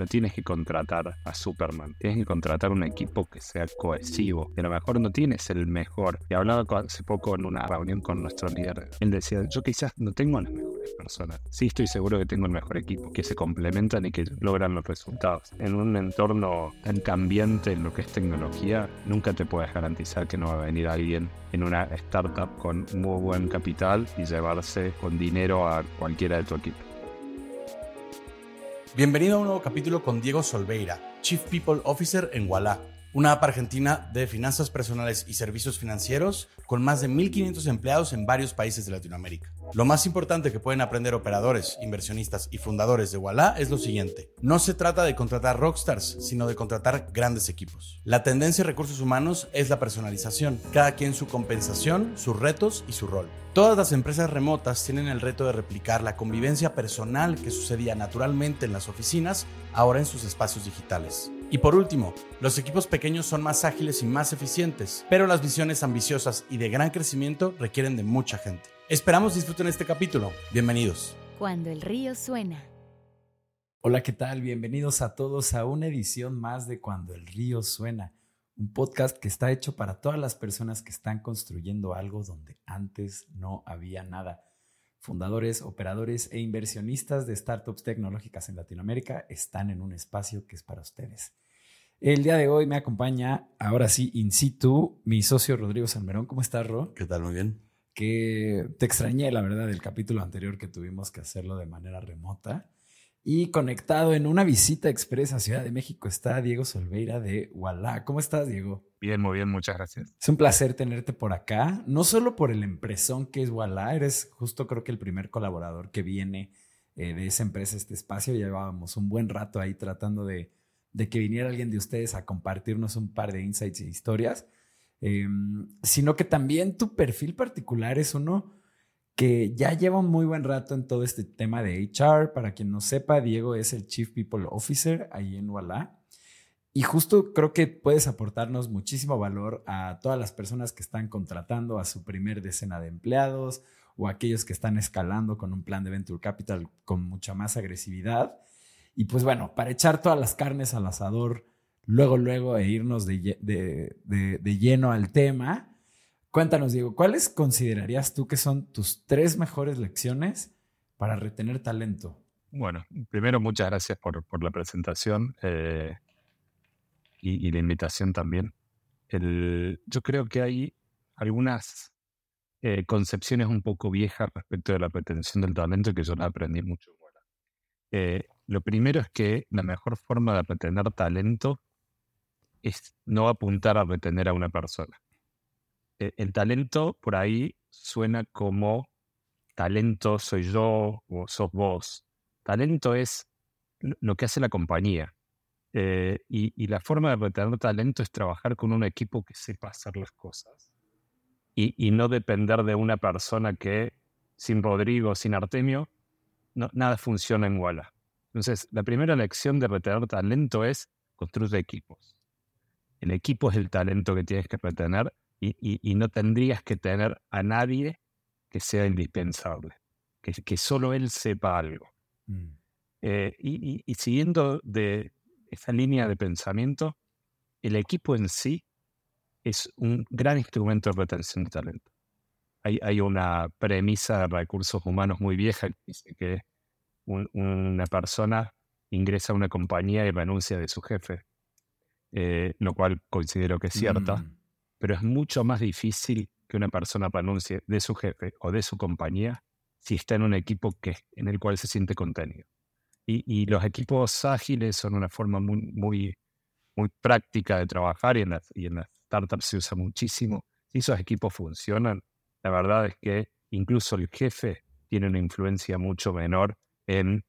no tienes que contratar a Superman, tienes que contratar un equipo que sea cohesivo. Y a lo mejor no tienes el mejor. Y hablaba hace poco en una reunión con nuestro líder. Él decía, yo quizás no tengo las mejores personas. Sí estoy seguro que tengo el mejor equipo, que se complementan y que logran los resultados. En un entorno tan cambiante en lo que es tecnología, nunca te puedes garantizar que no va a venir alguien en una startup con muy buen capital y llevarse con dinero a cualquiera de tu equipo. Bienvenido a un nuevo capítulo con Diego Solveira, Chief People Officer en Walla, una app argentina de finanzas personales y servicios financieros con más de 1.500 empleados en varios países de Latinoamérica. Lo más importante que pueden aprender operadores, inversionistas y fundadores de Walla es lo siguiente. No se trata de contratar rockstars, sino de contratar grandes equipos. La tendencia en recursos humanos es la personalización, cada quien su compensación, sus retos y su rol. Todas las empresas remotas tienen el reto de replicar la convivencia personal que sucedía naturalmente en las oficinas, ahora en sus espacios digitales. Y por último, los equipos pequeños son más ágiles y más eficientes, pero las visiones ambiciosas y de gran crecimiento requieren de mucha gente. Esperamos disfruten este capítulo. Bienvenidos. Cuando el río suena. Hola, ¿qué tal? Bienvenidos a todos a una edición más de Cuando el río suena un podcast que está hecho para todas las personas que están construyendo algo donde antes no había nada. Fundadores, operadores e inversionistas de startups tecnológicas en Latinoamérica están en un espacio que es para ustedes. El día de hoy me acompaña, ahora sí, in situ, mi socio Rodrigo Salmerón. ¿Cómo estás, Ro? ¿Qué tal? Muy bien. Que te extrañé, la verdad, del capítulo anterior que tuvimos que hacerlo de manera remota. Y conectado en una visita expresa a Ciudad de México está Diego Solveira de Walla. ¿Cómo estás, Diego? Bien, muy bien, muchas gracias. Es un placer tenerte por acá, no solo por el empresón que es Walla, eres justo creo que el primer colaborador que viene eh, de esa empresa, este espacio. Llevábamos un buen rato ahí tratando de, que viniera alguien de ustedes a compartirnos un par de insights y historias, em, sino que también tu perfil particular es uno que ya lleva un muy buen rato en todo este tema de HR. Para quien no sepa, Diego es el Chief People Officer ahí en Walla. Y justo creo que puedes aportarnos muchísimo valor a todas las personas que están contratando a su primer decena de empleados o aquellos que están escalando con un plan de Venture Capital con mucha más agresividad. Y pues bueno, para echar todas las carnes al asador, luego, luego e irnos de, de lleno al tema, Cuéntanos, Diego, ¿cuáles considerarías tú que son tus tres mejores lecciones para retener talento? Bueno, primero muchas gracias por, la presentación eh, y, la invitación también. yo creo que hay algunas eh, concepciones un poco viejas respecto de la retención del talento que yo aprendí mucho. Eh, lo primero es que la mejor forma de retener talento es no apuntar a retener a una persona. Eh, el talento por ahí suena como talento soy yo o sos vos. Talento es lo que hace la compañía. Eh, y, la forma de retener talento es trabajar con un equipo que sepa hacer las cosas. Y, no depender de una persona que sin Rodrigo, sin Artemio, nada funciona en Walla. Entonces, la primera lección de retener talento es construir equipos. El equipo es el talento que tienes que retener y, no tendrías que tener a nadie que sea indispensable, que, que solo él sepa algo. Mm. Eh, y, siguiendo de esa línea de pensamiento, el equipo en sí es un gran instrumento de retención de talento. Hay, hay una premisa de recursos humanos muy vieja que dice que una persona ingresa a una compañía y renuncia de su jefe, eh, lo cual considero que es cierta. Mm pero es mucho más difícil que una persona renuncie de su jefe o de su compañía si está en un equipo que, en el cual se siente contenido. Y, los equipos ágiles son una forma muy, muy, muy práctica de trabajar y en, las, y en las startups se usa muchísimo. Si esos equipos funcionan, la verdad es que incluso el jefe tiene una influencia mucho menor en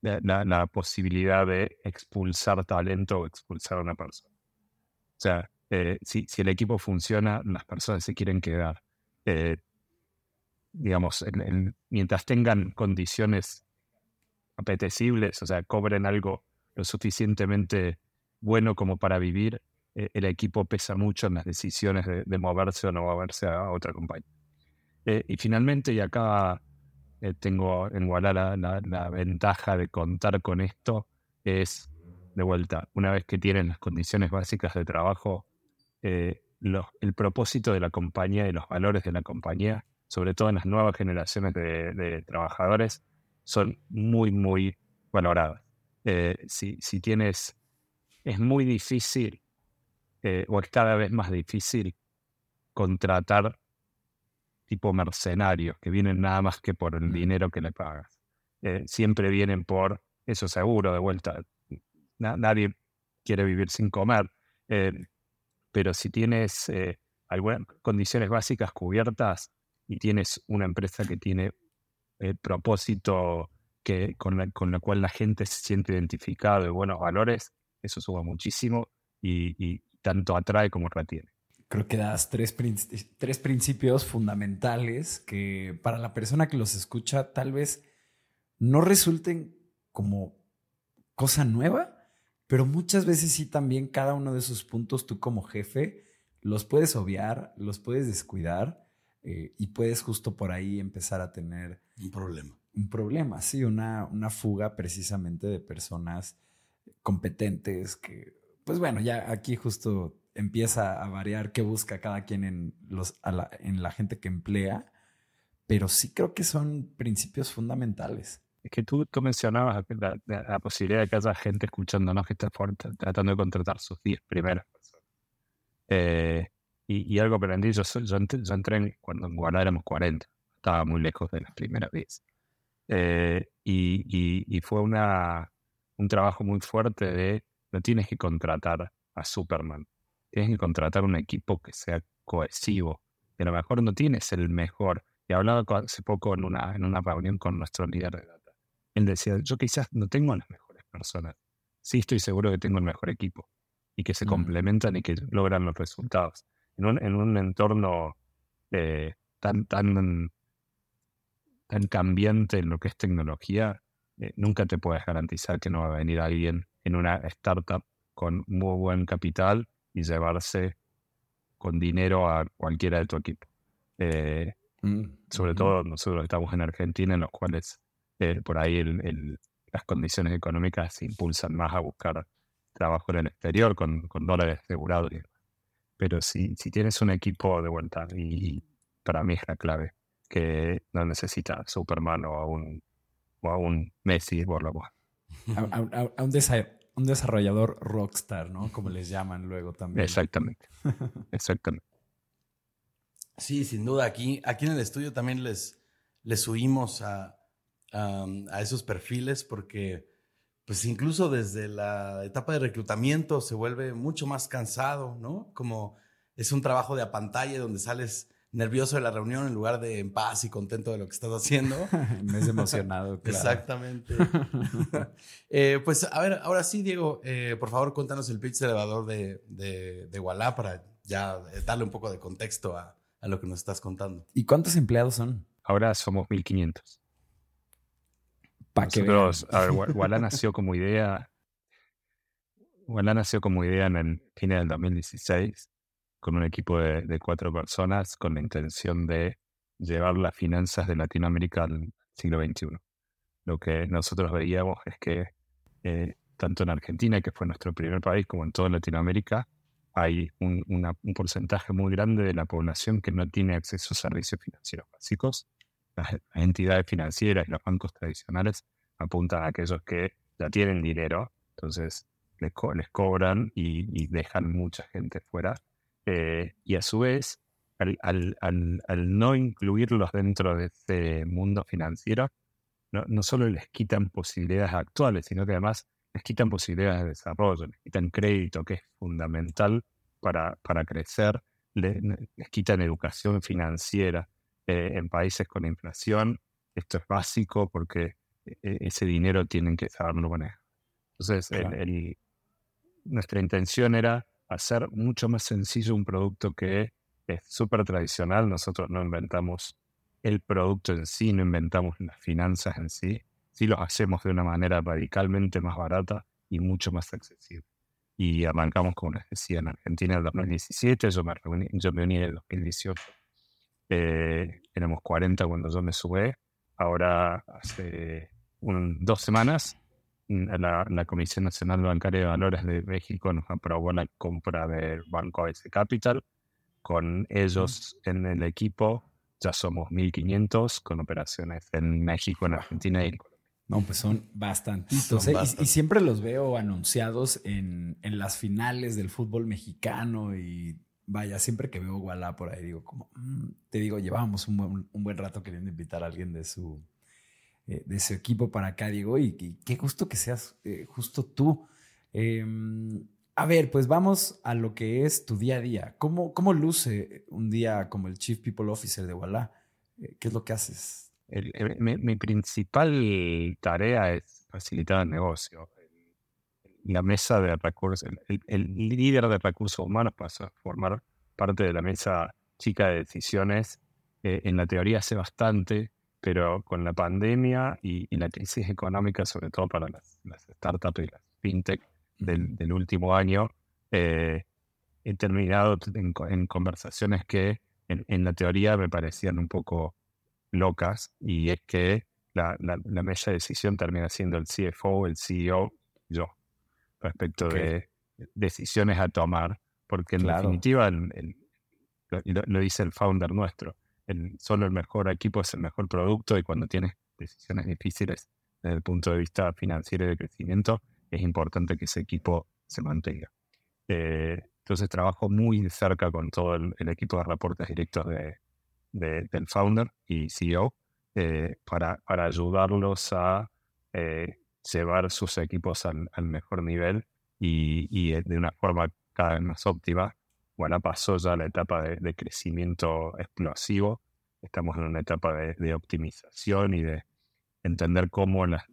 la, la posibilidad de expulsar talento o expulsar a una persona. O sea, eh, si, el equipo funciona, las personas se quieren quedar. Eh, digamos, mientras tengan condiciones apetecibles, o sea, cobren algo lo suficientemente bueno como para vivir, eh, el equipo pesa mucho en las decisiones de, moverse o no moverse a otra compañía. y finalmente, y acá tengo en Guadalajara la, ventaja de contar con esto, es de vuelta, una vez que tienen las condiciones básicas de trabajo, eh, el propósito de la compañía y los valores de la compañía, sobre todo en las nuevas generaciones de, trabajadores, son muy, muy valorados. Eh, si, si, tienes, es muy difícil, eh, o es cada vez más difícil, contratar tipo mercenarios que vienen nada más que por el dinero que le pagas. siempre vienen por eso seguro, de vuelta, nadie quiere vivir sin comer, eh, pero si tienes eh, algunas condiciones básicas cubiertas y tienes una empresa que tiene el propósito que, con, la, con la cual la gente se siente identificado y buenos valores, eso suma muchísimo y, tanto atrae como retiene. Creo que das tres, tres principios fundamentales que para la persona que los escucha tal vez no resulten como cosa nueva, pero muchas veces sí también cada uno de esos puntos tú como jefe los puedes obviar, los puedes descuidar eh, y puedes justo por ahí empezar a tener un problema. Un problema, sí, una, una fuga precisamente de personas competentes que, pues bueno, ya aquí justo empieza a variar qué busca cada quien en, los, la, en la gente que emplea, pero sí creo que son principios fundamentales. Es que tú, tú mencionabas la, posibilidad de que haya gente escuchándonos que está tratando de contratar sus 10 primeras personas. Eh, y, algo aprendí, yo, yo, entré, cuando en Guadalajara éramos 40, estaba muy lejos de las primeras veces. Eh, y, y, fue una, un trabajo muy fuerte de no tienes que contratar a Superman, tienes que contratar un equipo que sea cohesivo. Y a lo mejor no tienes el mejor. Y hablaba hace poco en una, en una reunión con nuestro líder de él decía, yo quizás no tengo las mejores personas, sí estoy seguro que tengo el mejor equipo y que se mm. complementan y que logran los resultados. En un, en un entorno eh, tan, tan, tan cambiante en lo que es tecnología, eh, nunca te puedes garantizar que no va a venir alguien en una startup con muy buen capital y llevarse con dinero a cualquiera de tu equipo. Eh, mm, sobre todo nosotros estamos en Argentina, en los cuales eh, por ahí las condiciones económicas se impulsan más a buscar trabajo en el exterior con, dólares asegurados. Pero si, si tienes un equipo de vuelta, y, para mí es la clave, que no necesita Superman o a un, o a un Messi por lo cual. A, un, un, desarrollador rockstar, ¿no? Como les llaman luego también. Exactamente. Exactamente. Sí, sin duda. Aquí, aquí en el estudio también les, les subimos a, a esos perfiles porque pues incluso desde la etapa de reclutamiento se vuelve mucho más cansado, ¿no? Como es un trabajo de a pantalla donde sales nervioso de la reunión en lugar de en paz y contento de lo que estás haciendo. Me es emocionado. Claro. Exactamente. Eh, pues a ver, ahora sí, Diego, eh, por favor cuéntanos el pitch elevador de, de, de Walla para ya eh, darle un poco de contexto a, a lo que nos estás contando. ¿Y cuántos empleados son? Ahora somos 1500. Para que a ver, nació como idea. Walla nació como idea en el fin del 2016 con un equipo de, cuatro personas con la intención de llevar las finanzas de Latinoamérica al siglo XXI. Lo que nosotros veíamos es que eh, tanto en Argentina, que fue nuestro primer país, como en toda Latinoamérica, hay un, un porcentaje muy grande de la población que no tiene acceso a servicios financieros básicos las, entidades financieras y los bancos tradicionales apuntan a aquellos que ya tienen dinero, entonces les, les cobran y, dejan mucha gente fuera. Eh, y a su vez, al, al, al, no incluirlos dentro de este mundo financiero, no, no, solo les quitan posibilidades actuales, sino que además les quitan posibilidades de desarrollo, les quitan crédito, que es fundamental para, para crecer, les quitan educación financiera. Eh, en países con inflación, esto es básico porque e, e, ese dinero tienen que saberlo manejar. Entonces, nuestra intención era hacer mucho más sencillo un producto que es súper tradicional. Nosotros no inventamos el producto en sí, no inventamos las finanzas en sí. Sí los hacemos de una manera radicalmente más barata y mucho más accesible. Y arrancamos, como les decía, en Argentina en el 2017, yo me, reuní, yo me uní en el 2018 eh, éramos 40 cuando yo me subí. Ahora, hace dos semanas, la, la, Comisión Nacional Bancaria de Valores de México nos aprobó la compra del Banco ABC Capital. Con ellos en el equipo ya somos 1.500 con operaciones en México, en Argentina y en Colombia. No, pues son bastantitos. ¿eh? Y, siempre los veo anunciados en, en, las finales del fútbol mexicano y vaya, siempre que veo Gualá por ahí, digo, como, mm", te digo, llevábamos un buen, un buen rato queriendo invitar a alguien de su, eh, de su equipo para acá, digo, y, qué gusto que seas eh, justo tú. Em, a ver, pues vamos a lo que es tu día a día. ¿Cómo, cómo luce un día como el Chief People Officer de Walla? Eh, ¿Qué es lo que haces? mi, principal tarea es facilitar el negocio. La mesa de recursos, el, líder de recursos humanos pasa a formar parte de la mesa chica de decisiones. en la teoría hace bastante, pero con la pandemia y, la crisis económica, sobre todo para las, startups y las fintech del, último año, eh, he terminado en, conversaciones que en, la teoría me parecían un poco locas y es que la, la, mesa de decisión termina siendo el CFO, el CEO, yo, respecto de decisiones a tomar, porque en definitiva lo dice el founder nuestro solo el mejor equipo es el mejor producto y cuando tienes decisiones difíciles desde el punto de vista financiero y de crecimiento, es importante que ese equipo se mantenga. Eh, entonces trabajo muy cerca con todo el, equipo de reportes directos de, del founder y CEO eh, para, ayudarlos a eh, llevar sus equipos al, mejor nivel y, y, de una forma cada vez más óptima bueno, pasó ya la etapa de, crecimiento explosivo. Estamos en una etapa de, optimización y de entender cómo las,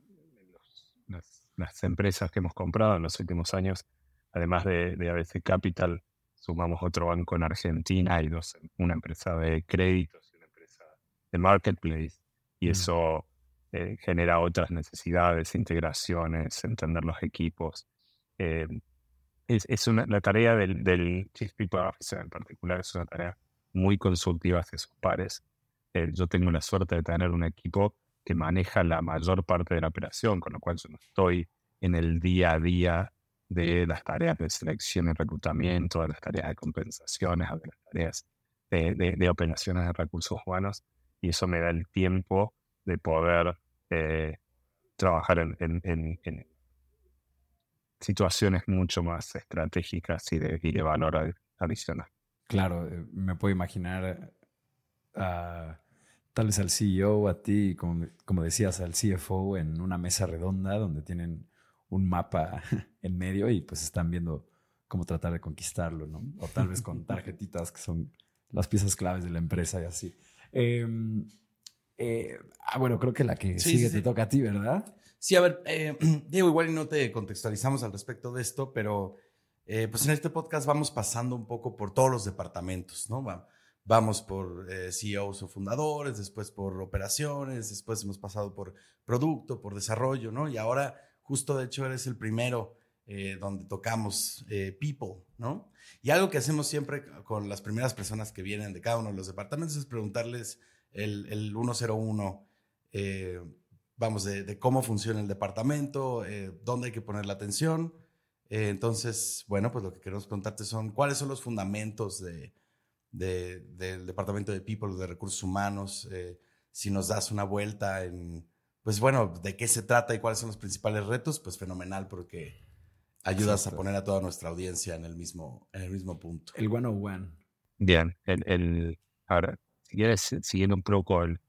las, empresas que hemos comprado en los últimos años, además de, ABC Capital, sumamos otro banco en Argentina y dos, una empresa de créditos y una empresa de marketplace. Y mm. eso eh, genera otras necesidades, integraciones, entender los equipos. Eh, es, una, la tarea del, Chief People Officer en particular es una tarea muy consultiva hacia sus pares. Eh, yo tengo la suerte de tener un equipo que maneja la mayor parte de la operación, con lo cual yo no estoy en el día a día de las tareas de selección y reclutamiento, de las tareas de compensaciones, de las tareas de, operaciones de recursos humanos, y eso me da el tiempo de poder eh, trabajar en, en, situaciones mucho más estratégicas y de, de valor adicional. Claro, eh, me puedo imaginar a, tal vez al CEO, a ti, como, como decías, al CFO en una mesa redonda donde tienen un mapa en medio y pues están viendo cómo tratar de conquistarlo, ¿no? O tal vez con tarjetitas que son las piezas claves de la empresa y así. Em, eh, ah, bueno, creo que la que sigue te toca a ti, ¿verdad? Sí, a ver, eh, Diego, igual no te contextualizamos al respecto de esto, pero eh, pues en este podcast vamos pasando un poco por todos los departamentos, ¿no? Vamos por eh, CEOs o fundadores, después por operaciones, después hemos pasado por producto, por desarrollo, ¿no? Y ahora, justo de hecho, eres el primero donde tocamos people, ¿no? Y algo que hacemos siempre con las primeras personas que vienen de cada uno de los departamentos es preguntarles el, el 101 vamos, de, cómo funciona el departamento, eh, dónde hay que poner la atención. Eh, entonces, bueno, pues lo que queremos contarte son cuáles son los fundamentos de, del departamento de People, de recursos humanos. Eh, si nos das una vuelta en, pues bueno, de qué se trata y cuáles son los principales retos, pues fenomenal, porque ayudas a poner a toda nuestra audiencia en el mismo, en el mismo punto. El one on one. Bien, el, el, ahora, si quieres, siguiendo un poco el,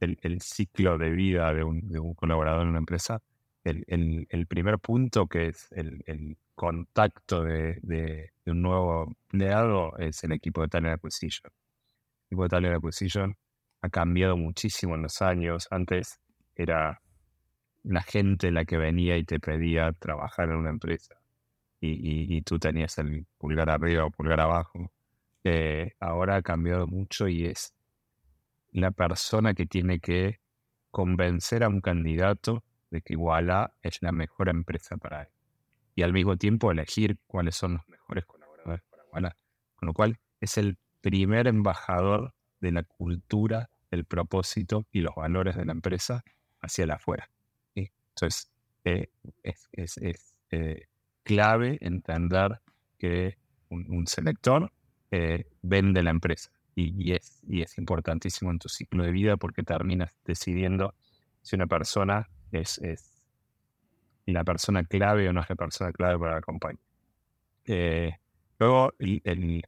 el, ciclo de vida de un, colaborador en una empresa, el, primer punto que es el, contacto de, un nuevo empleado es el equipo de Talent Acquisition. El equipo de Talent Acquisition ha cambiado muchísimo en los años. Antes era la gente la que venía y te pedía trabajar en una empresa y, tú tenías el pulgar arriba o pulgar abajo. Eh, ahora ha cambiado mucho y es la persona que tiene que convencer a un candidato de que Iguala es la mejor empresa para él. Y al mismo tiempo elegir cuáles son los mejores colaboradores para Iguala. Con lo cual es el primer embajador de la cultura, el propósito y los valores de la empresa hacia el afuera. Entonces, es, clave entender que un, selector vende la empresa. Y, es, y es importantísimo en tu ciclo de vida porque terminas decidiendo si una persona es, la persona clave o no es la persona clave para la compañía. Eh, luego, el,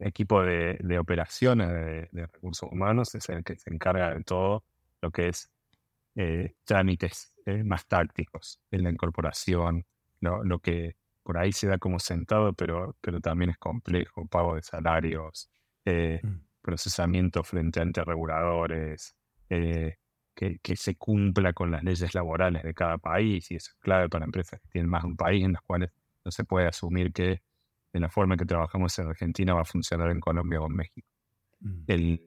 equipo de, operaciones de, recursos humanos es el que se encarga de todo lo que es eh, trámites eh, más tácticos en la incorporación, lo, que por ahí se da como sentado, pero, pero también es complejo, pago de salarios, mm. procesamiento frente a reguladores, que, se cumpla con las leyes laborales de cada país, y eso es clave para empresas que tienen más de un país, en las cuales no se puede asumir que de la forma que trabajamos en Argentina va a funcionar en Colombia o en México. Mm. El,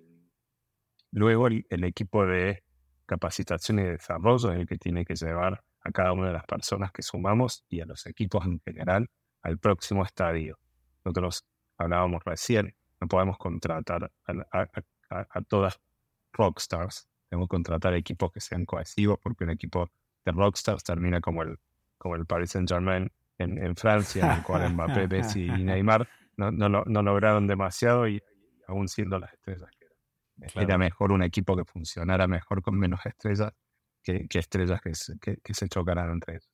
luego el, equipo de capacitación y desarrollo es el que tiene que llevar a cada una de las personas que sumamos y a los equipos en general al próximo estadio. Nosotros hablábamos recién, no podemos contratar a, a todas rockstars, tengo que contratar equipos que sean cohesivos porque un equipo de rockstars termina como el, como el Paris Saint Germain en, Francia, en el cual Mbappé, Messi y Neymar no, no, lograron demasiado y, aún siendo las estrellas que eran. Era mejor un equipo que funcionara mejor con menos estrellas que, estrellas que se, que, se chocaran entre ellos.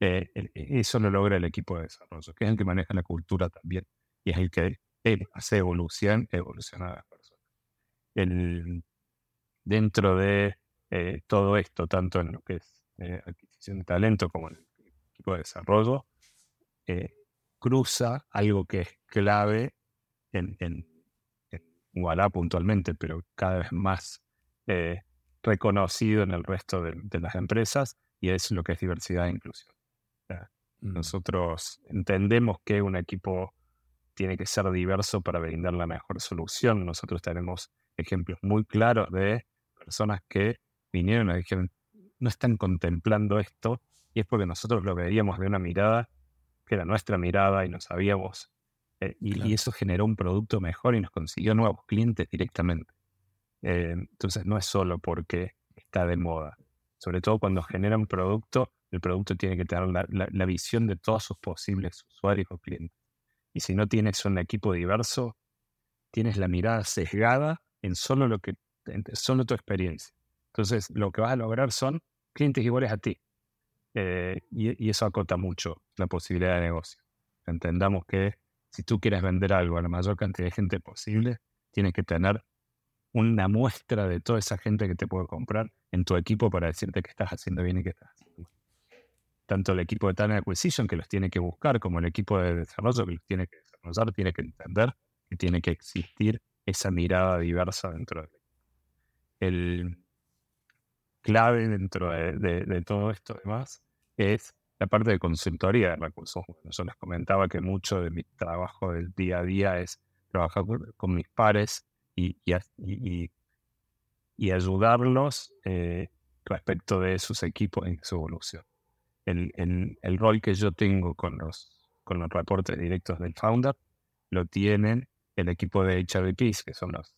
Eh, eso lo logra el equipo de desarrollo, que es el que maneja la cultura también y es el que hace evolución, evolucionar a las personas. El, dentro de eh, todo esto, tanto en lo que es eh, adquisición de talento como en el equipo de desarrollo, eh, cruza algo que es clave en, en, puntualmente, pero cada vez más reconocido en el resto de, las empresas, y es lo que es diversidad e inclusión. Mm. Nosotros entendemos que un equipo tiene que ser diverso para brindar la mejor solución. Nosotros tenemos ejemplos muy claros de personas que vinieron y dijeron, no están contemplando esto, y es porque nosotros lo veíamos de una mirada que era nuestra mirada y no sabíamos, eh, y, eso generó un producto mejor y nos consiguió nuevos clientes directamente. Eh, entonces no es solo porque está de moda, sobre todo cuando genera un producto, el producto tiene que tener la, visión de todos sus posibles usuarios o clientes. Y si no tienes un equipo diverso, tienes la mirada sesgada en solo lo que solo tu experiencia. Entonces, lo que vas a lograr son clientes iguales a ti. Eh, y, eso acota mucho la posibilidad de negocio. Entendamos que si tú quieres vender algo a la mayor cantidad de gente posible, tienes que tener una muestra de toda esa gente que te puede comprar en tu equipo para decirte que estás haciendo bien y que estás haciendo mal. Tanto el equipo de talent acquisition que los tiene que buscar, como el equipo de desarrollo que los tiene que desarrollar, tiene que entender que tiene que existir esa mirada diversa dentro de el clave dentro de, todo esto demás es la parte de consultoría de recursos humanos. Yo les comentaba que mucho de mi trabajo del día a día es trabajar con, mis pares y, y, ayudarlos eh, respecto de sus equipos en su evolución. El, el, rol que yo tengo con los, con los reportes directos del founder lo tienen el equipo de HRBPs, que son los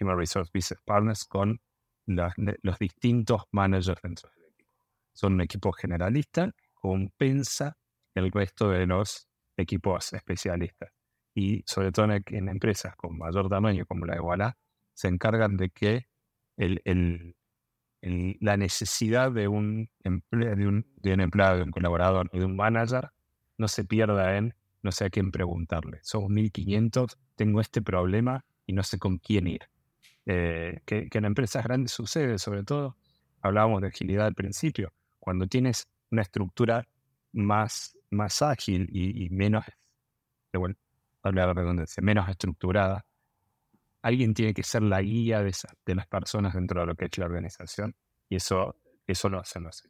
Human Resource Business Partners con los distintos managers dentro del equipo. Son un equipo generalista, compensa el resto de los equipos especialistas. Y sobre todo en, empresas con mayor tamaño como la de Walla, se encargan de que la necesidad de un, empleado, de un colaborador o de un manager no se pierda en no sé a quién preguntarle. Somos 1500, tengo este problema y no sé con quién ir. Eh, que, en empresas grandes sucede, sobre todo, hablábamos de agilidad al principio, cuando tienes una estructura más, más ágil y, menos, de menos estructurada, alguien tiene que ser la guía de, de, las personas dentro de lo que es la organización y eso, eso lo hacen los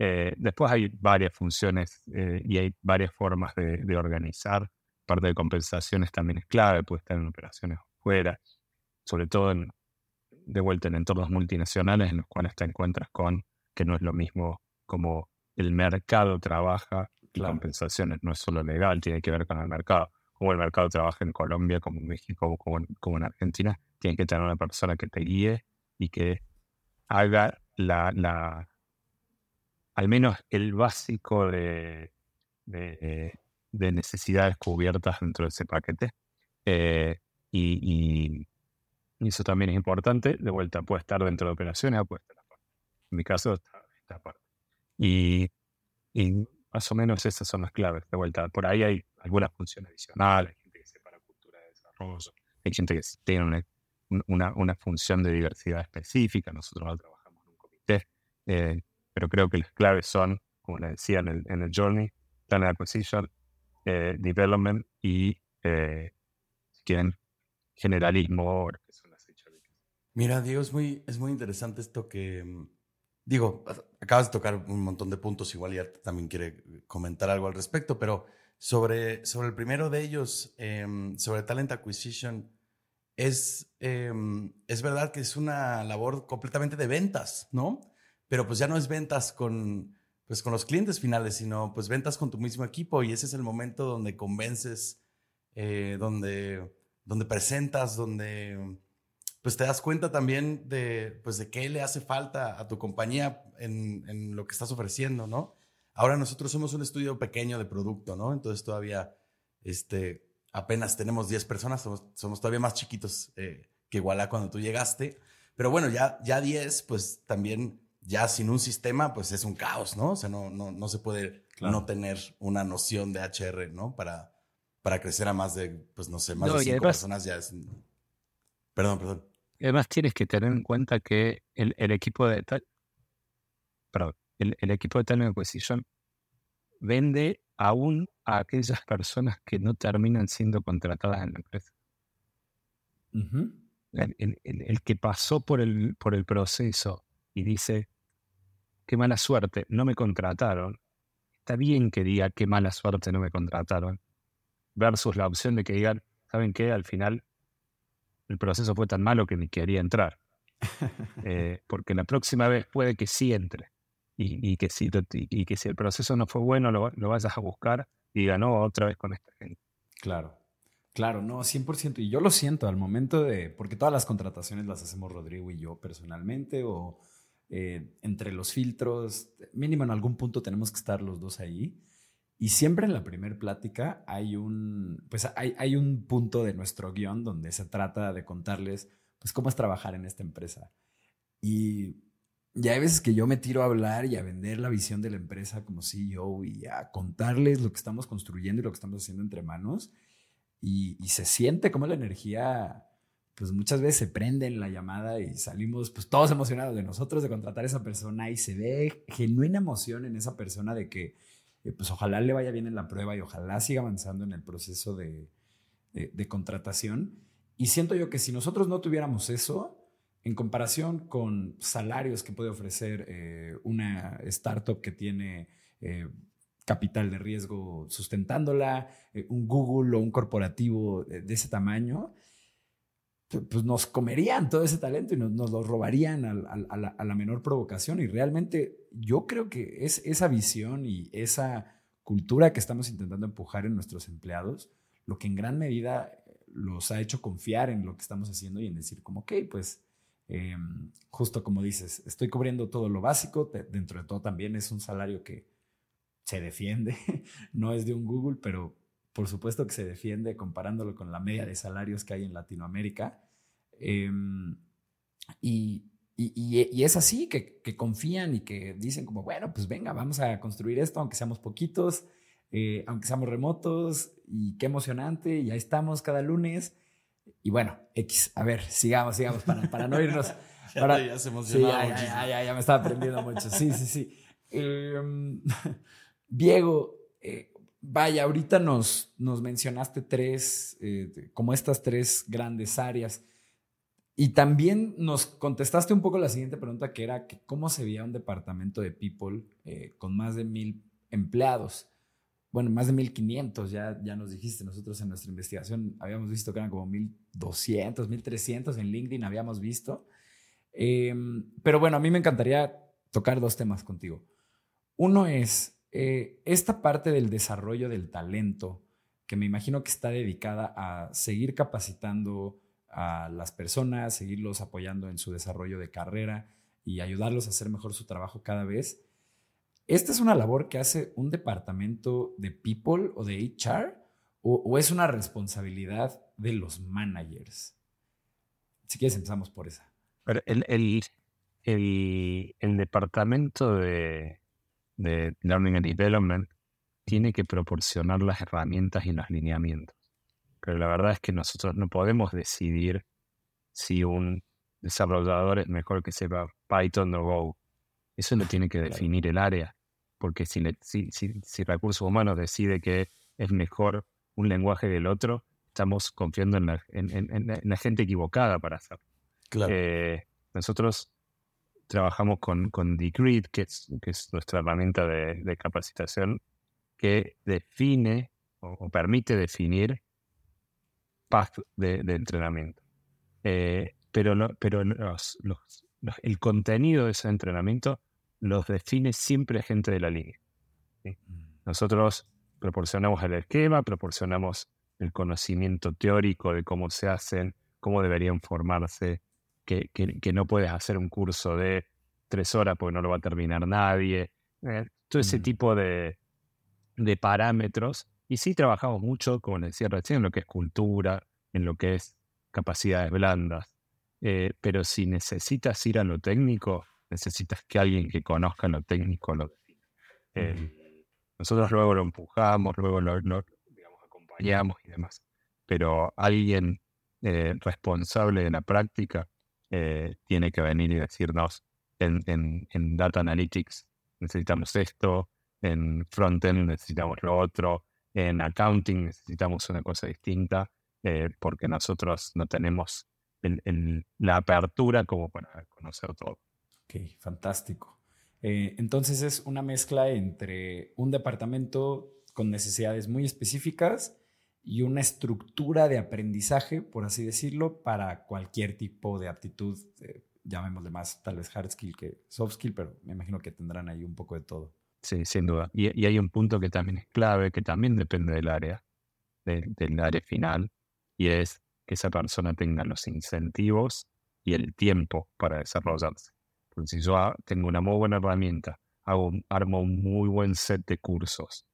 eh, después hay varias funciones eh, y hay varias formas de, de, organizar. Parte de compensaciones también es clave, puede estar en operaciones fuera sobre todo de vuelta en entornos multinacionales en los cuales te encuentras con que no es lo mismo como el mercado trabaja y compensaciones no es solo legal, tiene que ver con el mercado. Como el mercado trabaja en Colombia, como en México, como, como en Argentina, tiene que tener una persona que te guíe y que haga la, la, al menos el básico de, de, necesidades cubiertas dentro de ese paquete. Eh, y, eso también es importante. De vuelta, puede estar dentro de operaciones o puede estar. En mi caso, está, está aparte. Y, y, más o menos esas son las claves. De vuelta, por ahí hay algunas funciones adicionales. Hay gente que separa cultura de desarrollo. Hay gente que tiene una, una, función de diversidad específica. Nosotros no trabajamos en un comité. Eh, pero creo que las claves son, como les decía en el, en el Journey, Plan Acquisition, eh, Development y, eh, si quieren, generalismo, Mira, Diego, es muy, es muy interesante esto que, mm, digo, acabas de tocar un montón de puntos, igual ya también quiere comentar algo al respecto, pero sobre, sobre el primero de ellos, em, sobre Talent Acquisition, es, em, es verdad que es una labor completamente de ventas, ¿no? pero pues ya no es ventas con, pues con los clientes finales, sino pues ventas con tu mismo equipo y ese es el momento donde convences, eh, donde, donde presentas, donde pues te das cuenta también de, pues de qué le hace falta a tu compañía en, en lo que estás ofreciendo, ¿no? Ahora nosotros somos un estudio pequeño de producto, ¿no? Entonces todavía, este, apenas tenemos 10 personas, somos, todavía más chiquitos eh, que Iguala cuando tú llegaste. Pero bueno, ya, ya 10, pues también ya sin un sistema, pues es un caos, ¿no? O sea, no, no, no se puede no tener una noción de HR, ¿no? Para, para crecer a más de, pues no sé, más de cinco personas ya es... Perdón, perdón. Además tienes que tener en cuenta que el, el equipo de tal... Perdón, el, el equipo de Talent Acquisition vende aún a aquellas personas que no terminan siendo contratadas en la empresa. el, el, que pasó por el, por el proceso y dice, qué mala suerte, no me contrataron. Está bien que diga qué mala suerte, no me contrataron. Versus la opción de que digan, ¿saben qué? Al final el proceso fue tan malo que ni quería entrar. Eh, porque la próxima vez puede que sí entre. Y, que, si, y que si el proceso no fue bueno, lo, lo vayas a buscar y diga, no, otra vez con esta gente. Claro. Claro, no, 100%. Y yo lo siento al momento de, porque todas las contrataciones las hacemos Rodrigo y yo personalmente, o eh, entre los filtros, mínimo en algún punto tenemos que estar los dos ahí. Y siempre en la primera plática hay un, pues hay, hay, un punto de nuestro guion donde se trata de contarles, pues, cómo es trabajar en esta empresa. Y ya hay veces que yo me tiro a hablar y a vender la visión de la empresa como CEO y a contarles lo que estamos construyendo y lo que estamos haciendo entre manos. Y, se siente como la energía pues muchas veces se prenden la llamada y salimos pues todos emocionados de nosotros de contratar a esa persona y se ve genuina emoción en esa persona de que eh, pues ojalá le vaya bien en la prueba y ojalá siga avanzando en el proceso de, de, contratación. Y siento yo que si nosotros no tuviéramos eso, en comparación con salarios que puede ofrecer eh, una startup que tiene eh, capital de riesgo sustentándola, un Google o un corporativo de ese tamaño, pues nos comerían todo ese talento y nos, lo robarían a, la, menor provocación. Y realmente yo creo que es esa visión y esa cultura que estamos intentando empujar en nuestros empleados lo que en gran medida los ha hecho confiar en lo que estamos haciendo y en decir como, ok, pues em, justo como dices, estoy cubriendo todo lo básico, dentro de todo también es un salario que se defiende, no es de un Google, pero por supuesto que se defiende comparándolo con la media de salarios que hay en Latinoamérica. Em, y, es así, que, confían y que dicen como, bueno, pues venga, vamos a construir esto, aunque seamos poquitos, eh, aunque seamos remotos, y qué emocionante, y ahí estamos cada lunes. Y bueno, X, a ver, sigamos, sigamos, para, no irnos. ya, ya se emocionó ya, ya, me estaba aprendiendo mucho. Sí, sí, sí. Em, Diego, eh, Vaya, ahorita nos, nos mencionaste tres, eh, como estas tres grandes áreas. Y también nos contestaste un poco la siguiente pregunta, que era que cómo se veía un departamento de People eh, con más de mil empleados. Bueno, más de 1500, ya, ya nos dijiste. Nosotros en nuestra investigación habíamos visto que eran como 1200, 1300 en LinkedIn, habíamos visto. Em, pero bueno, a mí me encantaría tocar dos temas contigo. Uno es, eh, esta parte del desarrollo del talento, que me imagino que está dedicada a seguir capacitando a las personas, seguirlos apoyando en su desarrollo de carrera y ayudarlos a hacer mejor su trabajo cada vez. ¿Esta es una labor que hace un departamento de people o de HR o, es una responsabilidad de los managers? Si quieres, empezamos por esa. El, el, el, departamento de, de Learning and Development tiene que proporcionar las herramientas y los lineamientos. Pero la verdad es que nosotros no podemos decidir si un desarrollador es mejor que sepa Python o Go. Eso lo tiene que definir el área. Porque si, si, si, recursos humanos decide que es mejor un lenguaje del otro, estamos confiando en la, en, la gente equivocada para hacerlo. Eh, nosotros trabajamos con, con Decreed, que es, que es nuestra herramienta de, capacitación, que define o, permite definir path de, entrenamiento. Eh, pero pero el contenido de ese entrenamiento los define siempre gente de la línea. Mm. Nosotros proporcionamos el esquema, proporcionamos el conocimiento teórico de cómo se hacen, cómo deberían formarse, que, que, no puedes hacer un curso de tres horas porque no lo va a terminar nadie. Eh, todo ese mm. tipo de, de, parámetros. Y sí trabajamos mucho, como les decía recién, en lo que es cultura, en lo que es capacidades blandas. Eh, pero si necesitas ir a lo técnico, necesitas que alguien que conozca lo técnico lo defina. Eh, nosotros luego lo empujamos, luego lo, digamos, acompañamos y demás. Pero alguien eh, responsable de la práctica tiene que venir y decirnos en, en, Data Analytics necesitamos esto, en Frontend necesitamos lo otro, en Accounting necesitamos una cosa distinta, porque nosotros no tenemos la apertura como para conocer todo. Ok, fantástico. Eh, entonces es una mezcla entre un departamento con necesidades muy específicas y una estructura de aprendizaje, por así decirlo, para cualquier tipo de aptitud, eh, llamémosle más tal vez hard skill que soft skill, pero me imagino que tendrán ahí un poco de todo. Sí, sin duda. Y, hay un punto que también es clave, que también depende del área, del área final, y es que esa persona tenga los incentivos y el tiempo para desarrollarse. Porque si yo tengo una muy buena herramienta, hago, armo un muy buen set de cursos,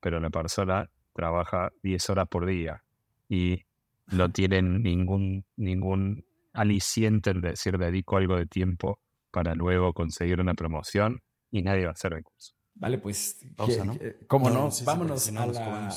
pero la persona trabaja 10 horas por día y no tiene ningún, ningún aliciente en decir dedico algo de tiempo para luego conseguir una promoción y nadie va a hacer el curso. Vale, pues, pausa, ¿no? ¿cómo no? vámonos, a la,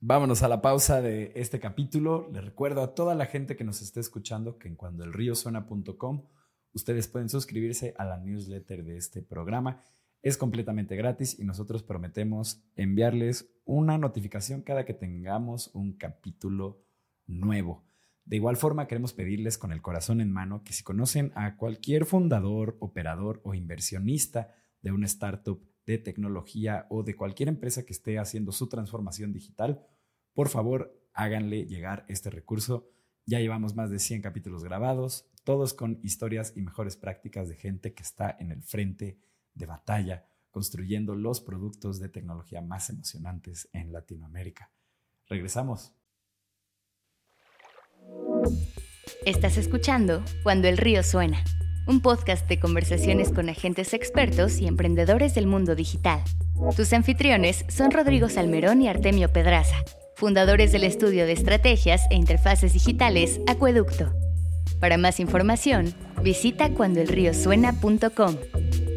vámonos a la pausa de este capítulo. Les recuerdo a toda la gente que nos esté escuchando que en cuandoelríosuena.com ustedes pueden suscribirse a la newsletter de este programa. Es completamente gratis y nosotros prometemos enviarles una notificación cada que tengamos un capítulo nuevo. De igual forma, queremos pedirles con el corazón en mano que si conocen a cualquier fundador, operador o inversionista de una startup de tecnología o de cualquier empresa que esté haciendo su transformación digital, por favor háganle llegar este recurso. Ya llevamos más de 100 capítulos grabados, todos con historias y mejores prácticas de gente que está en el frente de batalla, construyendo los productos de tecnología más emocionantes en Latinoamérica. Regresamos. Estás escuchando Cuando el río suena un podcast de conversaciones con agentes expertos y emprendedores del mundo digital. Tus anfitriones son Rodrigo Salmerón y Artemio Pedraza, fundadores del estudio de estrategias e interfaces digitales Acueducto. Para más información, visita cuandoelriosuena.com.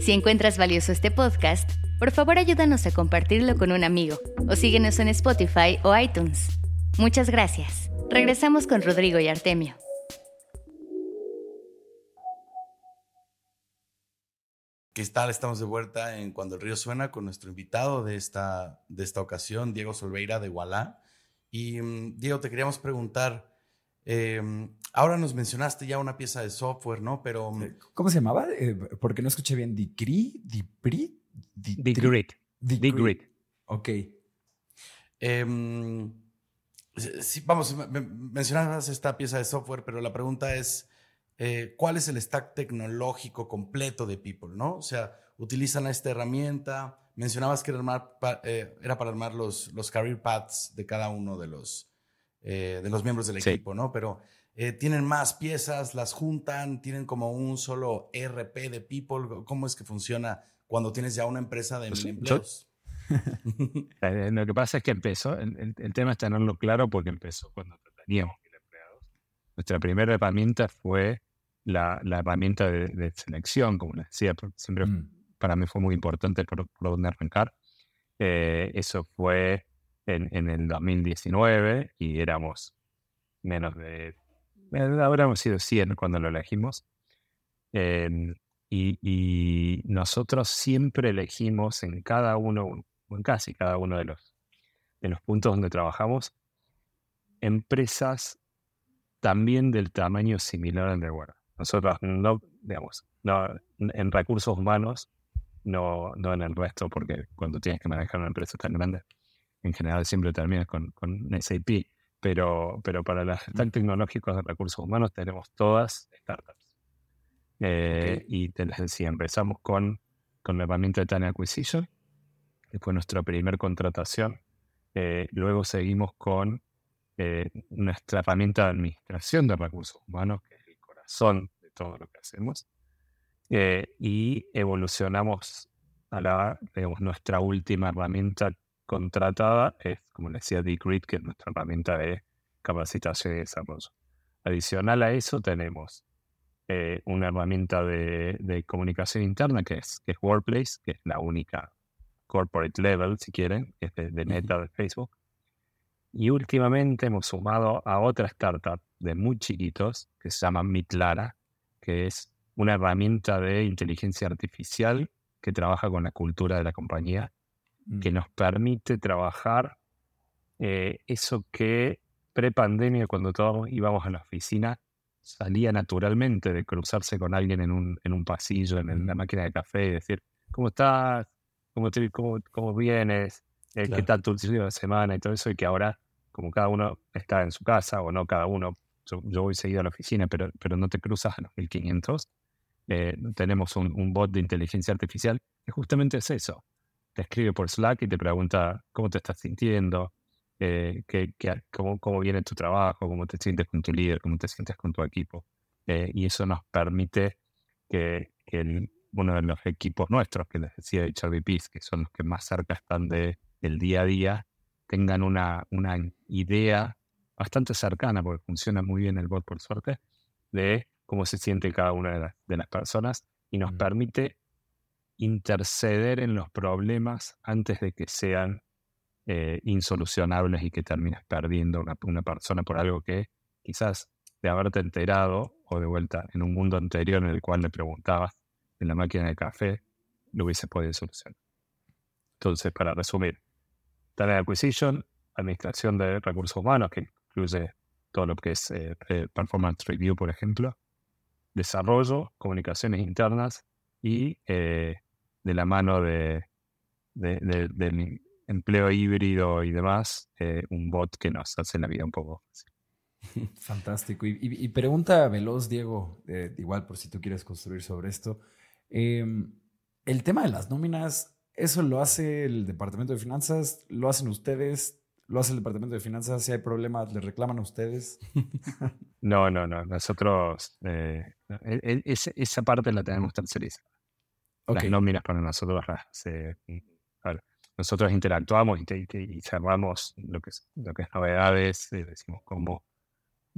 Si encuentras valioso este podcast, por favor ayúdanos a compartirlo con un amigo o síguenos en Spotify o iTunes. Muchas gracias. Regresamos con Rodrigo y Artemio. ¿Qué tal? Estamos de vuelta en Cuando el Río Suena con nuestro invitado de esta, de esta ocasión, Diego Solveira de Wallah. Y mm, Diego, te queríamos preguntar, em, ahora nos mencionaste ya una pieza de software, ¿no? Pero... Mm, eh, ¿Cómo se llamaba? Eh, porque no escuché bien. ¿Dicri? ¿Dipri? Digrid. Digrid. Ok. Em, sí, vamos, mencionabas esta pieza de software, pero la pregunta es... Eh, cuál es el stack tecnológico completo de People, ¿no? O sea, utilizan esta herramienta. Mencionabas que era, eh, para armar los, los career paths de cada uno de los, eh, de los miembros del equipo, ¿no? Pero tienen más piezas, las juntan, tienen como un solo ERP de People. ¿Cómo es que funciona cuando tienes ya una empresa de pues mil empleados? Eh, lo que pasa es que empezó, el, tema es tenerlo claro porque empezó cuando teníamos mil empleados. Nuestra primera herramienta fue la, herramienta de, selección, como les decía, siempre mm. para mí fue muy importante por, dónde arrancar. Eh, eso fue en, en, el 2019 y éramos menos de... Habríamos sido 100 cuando lo elegimos. Em, y, y, nosotros siempre elegimos en cada uno, en casi cada uno de los, de los puntos donde trabajamos, empresas también del tamaño similar al de Guarda. Nosotros no, digamos, no, en recursos humanos, no, no en el resto, porque cuando tienes que manejar una empresa tan grande, en general siempre terminas con, con SAP, pero, pero para los stack tecnológicos de recursos humanos tenemos todas startups. Eh, y te les decía, empezamos con, con la herramienta de Talent Acquisition, que fue nuestra primera contratación. Eh, luego seguimos con eh, nuestra herramienta de administración de recursos humanos, que es el corazón de todo lo que hacemos. y evolucionamos a la, digamos, nuestra última herramienta contratada es, como les decía, Decreed, que es nuestra herramienta de capacitación y desarrollo. Adicional a eso tenemos eh, una herramienta de, comunicación interna que es, que es Workplace, que es la única corporate level, si quieren, que es de, Meta de Facebook. Y últimamente hemos sumado a otra startup de muy chiquitos que se llama Mitlara, que es una herramienta de inteligencia artificial que trabaja con la cultura de la compañía, que mm. nos permite trabajar eh, eso que pre-pandemia, cuando todos íbamos a la oficina, salía naturalmente de cruzarse con alguien en un, en un pasillo, en, la máquina de café y decir, ¿cómo estás? ¿Cómo, te, cómo, cómo vienes? Eh, ¿Qué tal tu última de semana? Y todo eso, y que ahora, como cada uno está en su casa, o no cada uno, yo, voy seguido a la oficina, pero, pero no te cruzas a los 1500, eh, tenemos un, un, bot de inteligencia artificial que justamente es eso. Te escribe por Slack y te pregunta cómo te estás sintiendo, eh, que, cómo, cómo, viene tu trabajo, cómo te sientes con tu líder, cómo te sientes con tu equipo. Eh, y eso nos permite que, que uno de los equipos nuestros, que les decía de HRVPs, que son los que más cerca están del el día a día, tengan una, una idea bastante cercana, porque funciona muy bien el bot por suerte, de cómo se siente cada una de, de las personas y nos permite interceder en los problemas antes de que sean eh, insolucionables y que terminas perdiendo una, una persona por algo que quizás de haberte enterado o de vuelta en un mundo anterior en el cual le preguntabas en la máquina de café, lo hubiese podido solucionar. Entonces, para resumir, Talent Acquisition, administración de recursos humanos, que incluye todo lo que es eh, eh, Performance Review, por ejemplo, desarrollo, comunicaciones internas y de la mano de, de, de, empleo híbrido y demás, eh, un bot que nos hace la vida un poco fácil. Fantástico. Y, pregunta veloz, Diego, eh, igual por si tú quieres construir sobre esto. Em, el tema de las nóminas, ¿eso lo hace el Departamento de Finanzas? ¿Lo hacen ustedes? ¿Lo hace el Departamento de Finanzas? Si hay problemas, ¿le reclaman a ustedes? no, no, no. Nosotros, eh, esa parte la tenemos tercerizada. Las nóminas para nosotros se nosotros interactuamos y, cerramos lo que es, lo que es novedades, eh, decimos como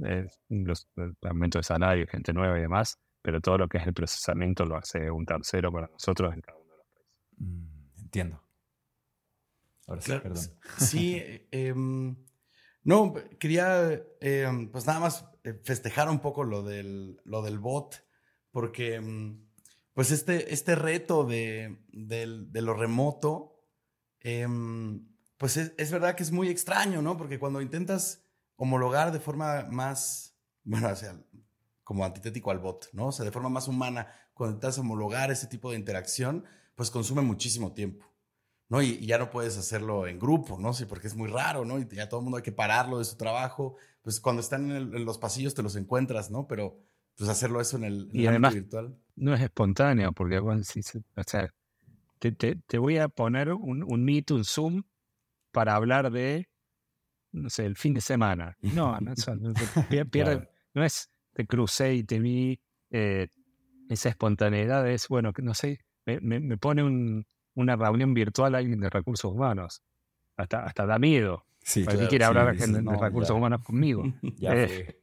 eh, los, el aumento de salario, gente nueva y demás, pero todo lo que es el procesamiento lo hace un tercero para nosotros en cada uno de los países. Mm, entiendo. Ahora sí, perdón. Sí, em, no, quería em, pues nada más eh, festejar un poco lo del, lo del bot, porque em, pues este, este reto de, de lo remoto, Em, pues es, verdad que es muy extraño, ¿no? Porque cuando intentas homologar de forma más, bueno, o sea, como antitético al bot, ¿no? O sea, de forma más humana, cuando intentas homologar ese tipo de interacción, pues consume muchísimo tiempo, ¿no? Y, ya no puedes hacerlo en grupo, ¿no? Sí, porque es muy raro, ¿no? Y ya todo el mundo hay que pararlo de su trabajo. Pues cuando están en, los pasillos te los encuentras, ¿no? Pero pues hacerlo eso en el, y además, virtual. No es espontáneo, porque bueno, o sea, te, voy a poner un, un Meet, un Zoom, para hablar de, no sé, el fin de semana. No, no, pierde, no es te crucé y te vi, eh, esa espontaneidad es, bueno, no sé, me, pone una reunión virtual alguien de recursos humanos. Hasta, hasta da miedo. Sí, ¿Para quiere hablar de, recursos humanos conmigo? Eh,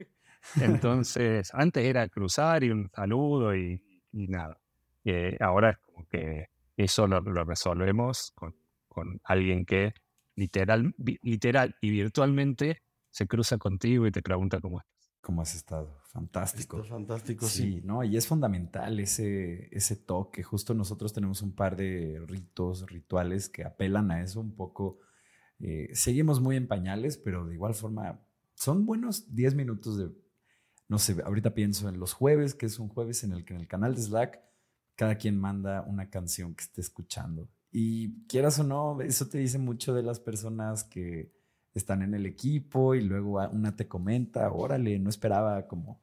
entonces, antes era cruzar y un saludo y, nada. Eh, ahora es como que eso lo, resolvemos con, con, alguien que literal, literal y virtualmente se cruza contigo y te pregunta cómo estás. ¿Cómo has estado? Fantástico. fantástico, sí. ¿no? Y es fundamental ese, ese toque. Justo nosotros tenemos un par de ritos, rituales que apelan a eso un poco. Eh, seguimos muy en pañales, pero de igual forma son buenos 10 minutos de, no sé, ahorita pienso en los jueves, que es un jueves en el que en el canal de Slack cada quien manda una canción que esté escuchando. Y quieras o no, eso te dice mucho de las personas que están en el equipo y luego una te comenta, órale, no esperaba como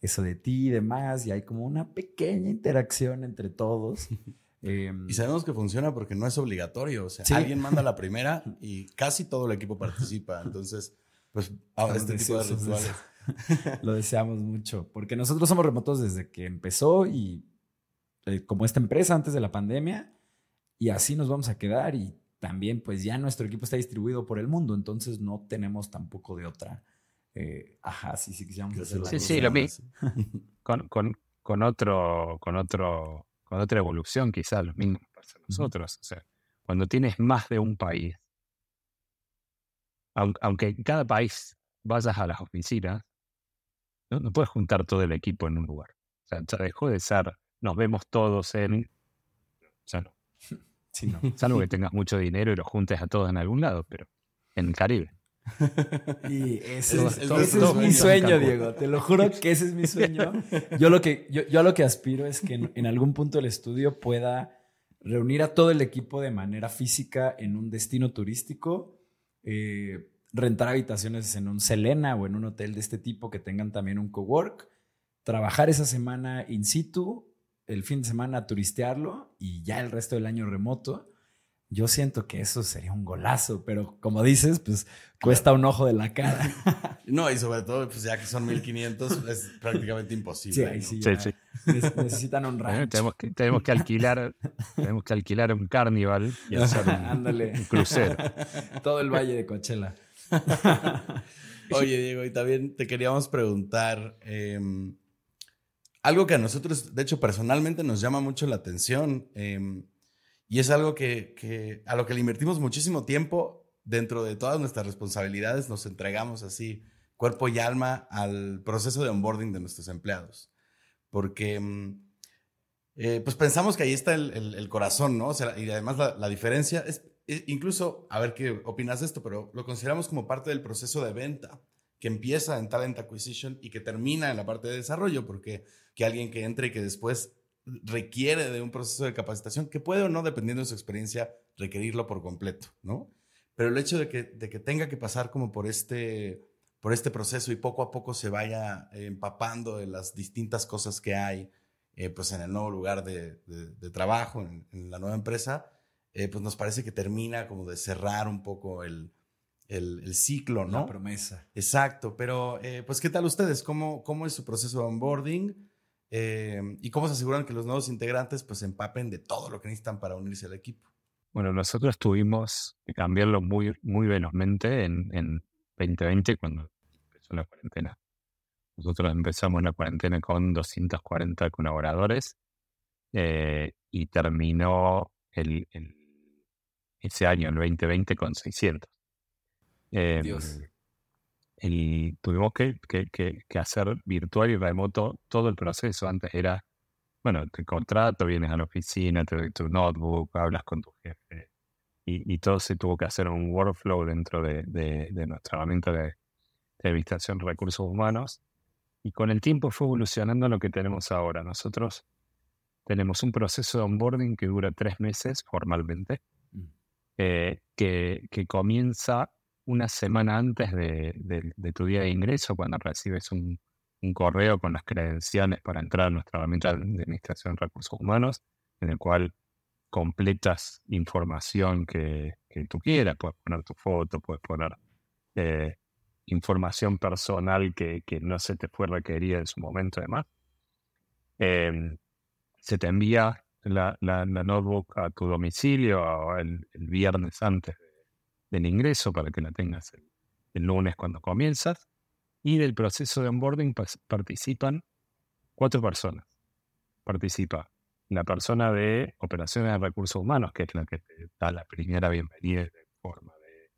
eso de ti y demás, y hay como una pequeña interacción entre todos. Em, y sabemos que funciona porque no es obligatorio, o sea, alguien manda la primera y casi todo el equipo participa, entonces, pues, ahora este tipo de rituales. Lo deseamos mucho, porque nosotros somos remotos desde que empezó y eh, como esta empresa antes de la pandemia, y así nos vamos a quedar y también pues ya nuestro equipo está distribuido por el mundo, entonces no tenemos tampoco de otra. Eh, ajá, sí, sí, quisiéramos hacer Sí, sí, lo mismo. con, con, con, otro, con, otro, con otra evolución quizá, lo mismo pasa nosotros. O sea, cuando tienes más de un país, aunque en cada país vayas a las oficinas, no, no puedes juntar todo el equipo en un lugar. O sea, ya dejó de ser, nos vemos todos en... Ya no. Salvo que tengas mucho dinero y lo juntes a todos en algún lado, pero en el Caribe. Y ese, es, mi sueño, Diego. Te lo juro que ese es mi sueño. Yo lo que, yo, a lo que aspiro es que en, algún punto del estudio pueda reunir a todo el equipo de manera física en un destino turístico, eh, rentar habitaciones en un Selena o en un hotel de este tipo que tengan también un cowork, trabajar esa semana in situ el fin de semana turistearlo y ya el resto del año remoto. Yo siento que eso sería un golazo, pero como dices, pues cuesta un ojo de la cara. No, y sobre todo, pues ya que son 1500, es prácticamente imposible. Sí, sí, sí, Necesitan un rancho. tenemos, que, tenemos, que, alquilar, tenemos que alquilar un carnival y hacer un, crucero. Todo el valle de Coachella. Oye, Diego, y también te queríamos preguntar, em, algo que a nosotros, de hecho, personalmente nos llama mucho la atención em, y es algo que, a lo que le invertimos muchísimo tiempo dentro de todas nuestras responsabilidades, nos entregamos así cuerpo y alma al proceso de onboarding de nuestros empleados. Porque em, eh, pues pensamos que ahí está el, corazón, ¿no? O sea, y además la, diferencia es, es, incluso, a ver qué opinas de esto, pero lo consideramos como parte del proceso de venta que empieza en talent acquisition y que termina en la parte de desarrollo, porque que alguien que entre y que después requiere de un proceso de capacitación, que puede o no, dependiendo de su experiencia, requerirlo por completo, ¿no? Pero el hecho de que, de que tenga que pasar como por este, por este proceso y poco a poco se vaya empapando de las distintas cosas que hay, eh, pues en el nuevo lugar de, de, trabajo, en, la nueva empresa, eh, pues nos parece que termina como de cerrar un poco el, el, ciclo, ¿no? La promesa. Exacto, pero eh, pues ¿qué tal ustedes? ¿Cómo, cómo es su proceso de onboarding? Eh, ¿Y cómo se aseguran que los nuevos integrantes pues empapen de todo lo que necesitan para unirse al equipo? Bueno, nosotros tuvimos que cambiarlo muy, muy velozmente en, en 2020 cuando empezó la cuarentena. Nosotros empezamos la cuarentena con 240 colaboradores eh, y terminó el, ese año, el 2020, con 600. Em, y tuvimos que, hacer virtual y remoto todo el proceso. Antes era, bueno, te contrato, vienes a la oficina, te doy tu notebook, hablas con tu jefe. Y, todo se tuvo que hacer un workflow dentro de, nuestra herramienta de, administración de recursos humanos. Y con el tiempo fue evolucionando lo que tenemos ahora. Nosotros tenemos un proceso de onboarding que dura tres meses formalmente. Eh, que, que comienza una semana antes de, tu día de ingreso, cuando recibes un, correo con las credenciales para entrar a nuestra herramienta de administración de recursos humanos, en el cual completas información que, tú quieras. Puedes poner tu foto, puedes poner eh, información personal que, no se te fue requerida en su momento, además. Em, se te envía la, la, notebook a tu domicilio el, viernes antes del ingreso para que la tengas el, el lunes cuando comienzas. Y del proceso de onboarding participan cuatro personas. Participa la persona de operaciones de recursos humanos, que es la que te da la primera bienvenida de forma de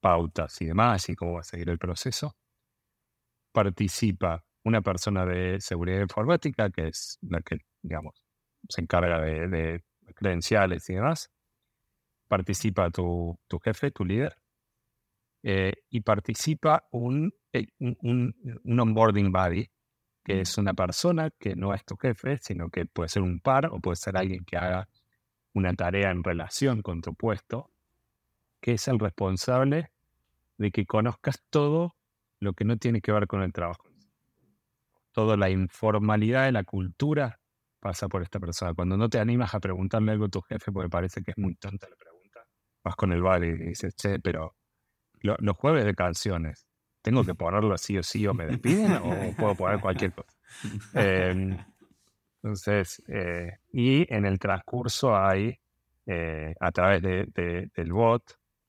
pautas y demás, y cómo va a seguir el proceso. Participa una persona de seguridad informática, que es la que, digamos, se encarga de, credenciales y demás. Participa tu, jefe, tu líder. Eh, y participa un, eh, un, un onboarding buddy, que es una persona que no es tu jefe, sino que puede ser un par o puede ser alguien que haga una tarea en relación con tu puesto, que es el responsable de que conozcas todo lo que no tiene que ver con el trabajo. Toda la informalidad de la cultura pasa por esta persona. Cuando no te animas a preguntarle algo a tu jefe porque parece que es muy tonta la pregunta, vas con el bar y dices, che, pero los jueves de canciones, ¿Tengo que ponerlo así o sí o me despiden o puedo poner cualquier cosa? Em, entonces, eh, y en el transcurso hay, eh, a través de, del bot,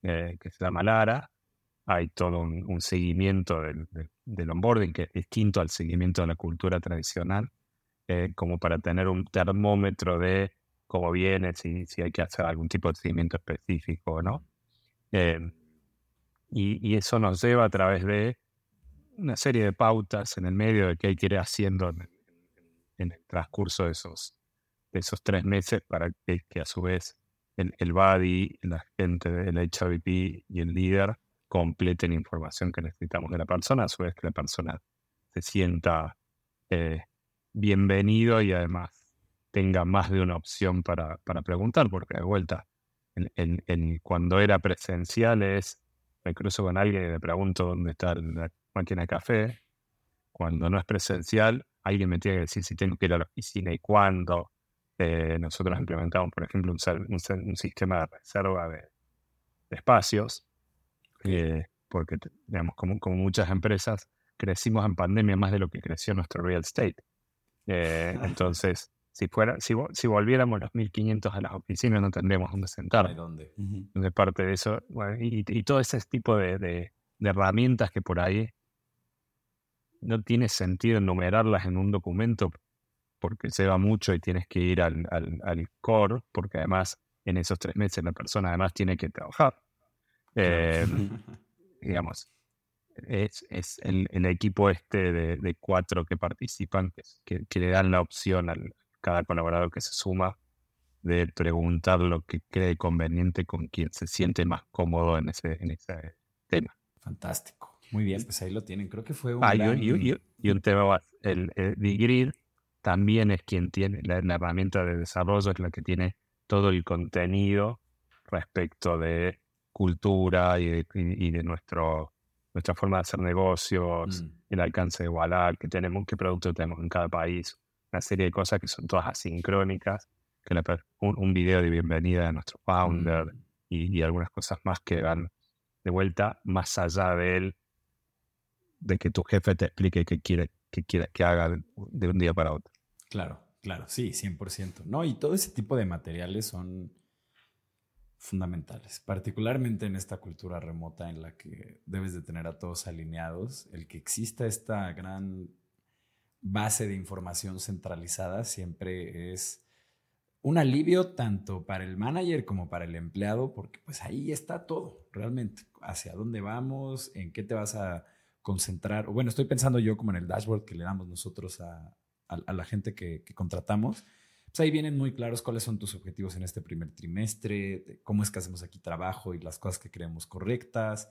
eh, que se llama Lara, hay todo un, seguimiento del, del, onboarding que es distinto al seguimiento de la cultura tradicional, como para tener un termómetro de cómo viene, si, si hay que hacer algún tipo de seguimiento específico no. Em, y, eso nos lleva a través de una serie de pautas en el medio de qué hay que ir haciendo en, el transcurso de esos, de esos tres meses para que, a su vez el, el buddy, la gente del HVP y el líder completen información que necesitamos de la persona, a su vez que la persona se sienta eh, bienvenido y además tenga más de una opción para, para preguntar, porque de vuelta, cuando era presencial es me cruzo con alguien y le pregunto dónde está la máquina de café. Cuando no es presencial, alguien me tiene que decir si tengo que ir a la oficina y cuándo. Eh, nosotros implementamos, por ejemplo, un, sistema de reserva de, espacios, eh, porque, digamos, como, como, muchas empresas, crecimos en pandemia más de lo que creció nuestro real estate. Eh, entonces, si, fuera, si, si volviéramos los 1500 a las oficinas, no tendríamos dónde sentar. ¿Dónde? De parte de eso, y, todo ese tipo de, herramientas que por ahí no tiene sentido enumerarlas en un documento porque se va mucho y tienes que ir al, core, porque además en esos tres meses la persona además tiene que trabajar. Em, digamos, es, el, equipo este de, cuatro que participan que, que, le dan la opción al, cada colaborador que se suma de preguntar lo que cree conveniente con quien se siente más cómodo en ese, en ese tema. Fantástico. Muy bien, pues ahí lo tienen. Creo que fue un. Ah, y, un tema más. El, el también es quien tiene la, herramienta de desarrollo, es la que tiene todo el contenido respecto de cultura y de, nuestro, nuestra forma de hacer negocios, mm. el alcance de Wallah, que tenemos, qué producto tenemos en cada país, una serie de cosas que son todas asincrónicas, que un, video de bienvenida de nuestro founder mm. y, algunas cosas más que van de vuelta más allá de él, de que tu jefe te explique qué quiere que, quiere, que haga de un día para otro. Claro, claro, sí, 100%. No, y todo ese tipo de materiales son fundamentales, particularmente en esta cultura remota en la que debes de tener a todos alineados, el que exista esta gran base de información centralizada siempre es un alivio tanto para el manager como para el empleado, porque pues ahí está todo, realmente, hacia dónde vamos, en qué te vas a concentrar. Bueno, estoy pensando yo como en el dashboard que le damos nosotros a, la gente que, contratamos. Pues ahí vienen muy claros cuáles son tus objetivos en este primer trimestre, cómo es que hacemos aquí trabajo y las cosas que creemos correctas,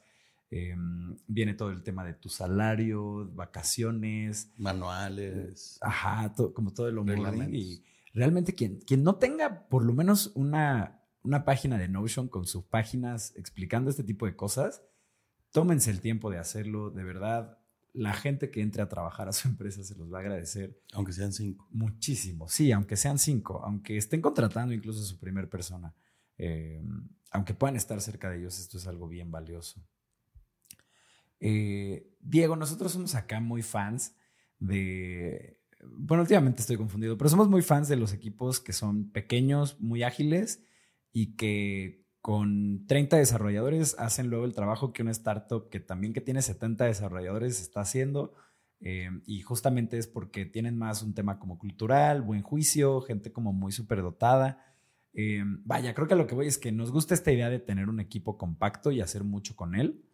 Em, viene todo el tema de tu salario, vacaciones. Manuales. Ajá, como todo el onboarding. Y realmente quien, quien no tenga por lo menos una, una página de Notion con sus páginas explicando este tipo de cosas, tómense el tiempo de hacerlo, de verdad. La gente que entre a trabajar a su empresa se los va a agradecer. Aunque sean cinco. Muchísimo, sí, aunque sean cinco, aunque estén contratando incluso a su primer persona, em, aunque puedan estar cerca de ellos, esto es algo bien valioso. Eh, Diego, nosotros somos acá muy fans de bueno, últimamente estoy confundido, pero somos muy fans de los equipos que son pequeños, muy ágiles y que con 30 desarrolladores hacen luego el trabajo que una startup que también que tiene 70 desarrolladores está haciendo. Eh, y justamente es porque tienen más un tema como cultural, buen juicio, gente como muy superdotada. Eh, vaya, creo que lo que voy es que nos gusta esta idea de tener un equipo compacto y hacer mucho con él,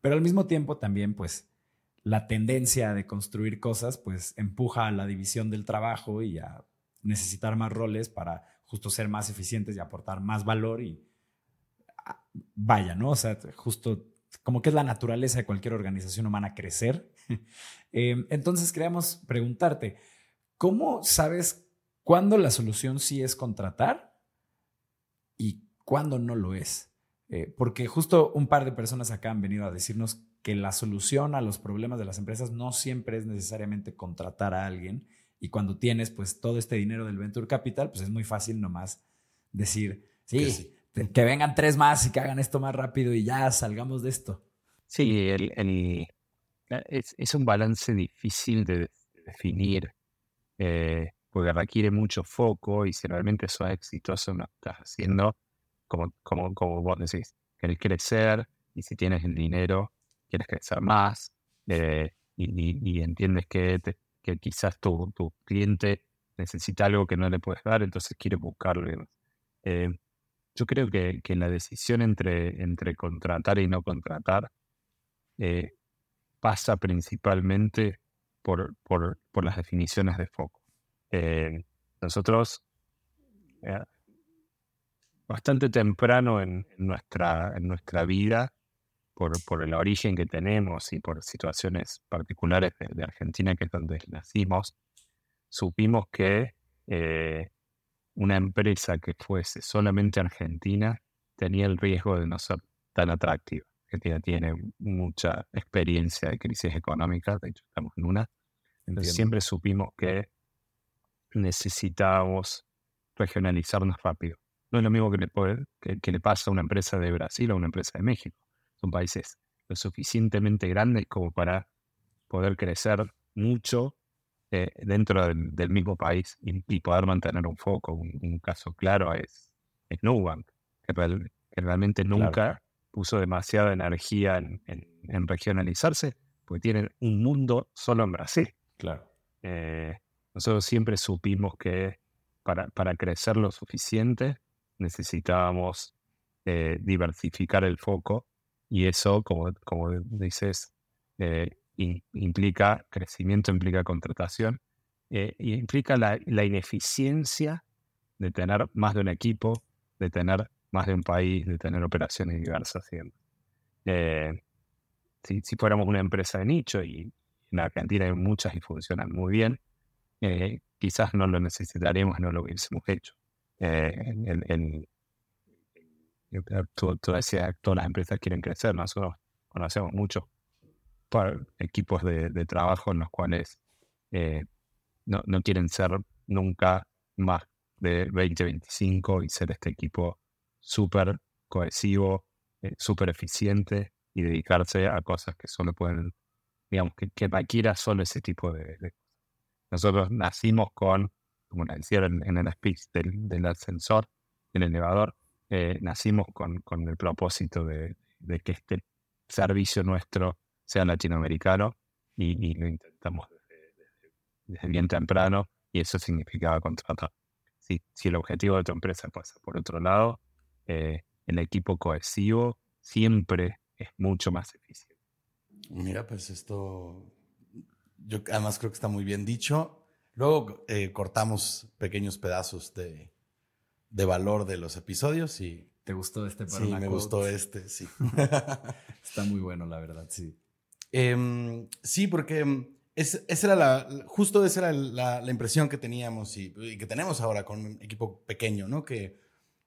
pero al mismo tiempo también pues la tendencia de construir cosas pues empuja a la división del trabajo y a necesitar más roles para justo ser más eficientes y aportar más valor y vaya, ¿no? O sea, justo como que es la naturaleza de cualquier organización humana crecer. Em, entonces queríamos preguntarte, ¿cómo sabes cuándo la solución sí es contratar y cuándo no lo es? Eh, porque justo un par de personas acá han venido a decirnos que la solución a los problemas de las empresas no siempre es necesariamente contratar a alguien y cuando tienes pues todo este dinero del venture capital, pues es muy fácil nomás decir, sí, que, vengan tres más y que hagan esto más rápido y ya salgamos de esto. Sí, el, eh, es, un balance difícil de, definir eh, porque requiere mucho foco y si realmente sos exitoso que estás haciendo, como, como, como vos decís, querés crecer y si tienes el dinero, quieres crecer más eh, y, entiendes que, que quizás tu, tu, cliente necesita algo que no le puedes dar, entonces quiere buscarlo. Yo creo que, que, la decisión entre, entre contratar y no contratar eh, pasa principalmente por, por, por, las definiciones de foco. nosotros, bastante temprano en, nuestra, en nuestra vida, por, el origen que tenemos y por situaciones particulares de, Argentina, que es donde nacimos, supimos que eh, una empresa que fuese solamente argentina tenía el riesgo de no ser tan atractiva. Argentina tiene mucha experiencia de crisis económica, de hecho estamos en una. Entonces siempre supimos que necesitábamos regionalizarnos rápido. No es lo mismo que le, que, que le pasa a una empresa de Brasil o a una empresa de México son países lo suficientemente grandes como para poder crecer mucho eh, dentro del, mismo país y, poder mantener un foco. Un, caso claro es, es Nubank, que, realmente nunca puso demasiada energía en, regionalizarse, porque tienen un mundo solo en Brasil. Claro. Eh, nosotros siempre supimos que para, para crecer lo suficiente necesitábamos eh, diversificar el foco y eso, como, como dices, eh, implica crecimiento, implica contratación, eh, y implica la, ineficiencia de tener más de un equipo, de tener más de un país, de tener operaciones diversas. Eh, si, si, fuéramos una empresa de nicho y en Argentina hay muchas y funcionan muy bien, quizás no lo necesitaríamos, no lo hubiésemos hecho. el, Tú, decías, todas las empresas quieren crecer. Nosotros conocemos muchos equipos de, trabajo en los cuales eh, no, quieren ser nunca más de 20, 25 y ser este equipo súper cohesivo, eh, súper eficiente y dedicarse a cosas que solo pueden, digamos, que, que requiera solo ese tipo de, cosas. Nosotros nacimos con, como la decían en, el speech del, del ascensor, del elevador, eh, nacimos con, el propósito de, que este servicio nuestro sea latinoamericano y, lo intentamos desde, bien temprano y eso significaba contratar. Si, si el objetivo de tu empresa pasa por otro lado, eh, el equipo cohesivo siempre es mucho más eficiente. Mira, pues esto, yo además creo que está muy bien dicho. Luego eh, cortamos pequeños pedazos de, de valor de los episodios y... ¿Te gustó este para Sí, me gustó este, sí. Está muy bueno, la verdad, sí. Em, sí, porque em, esa era la, justo esa era la, impresión que teníamos y, que tenemos ahora con un equipo pequeño, ¿no? Que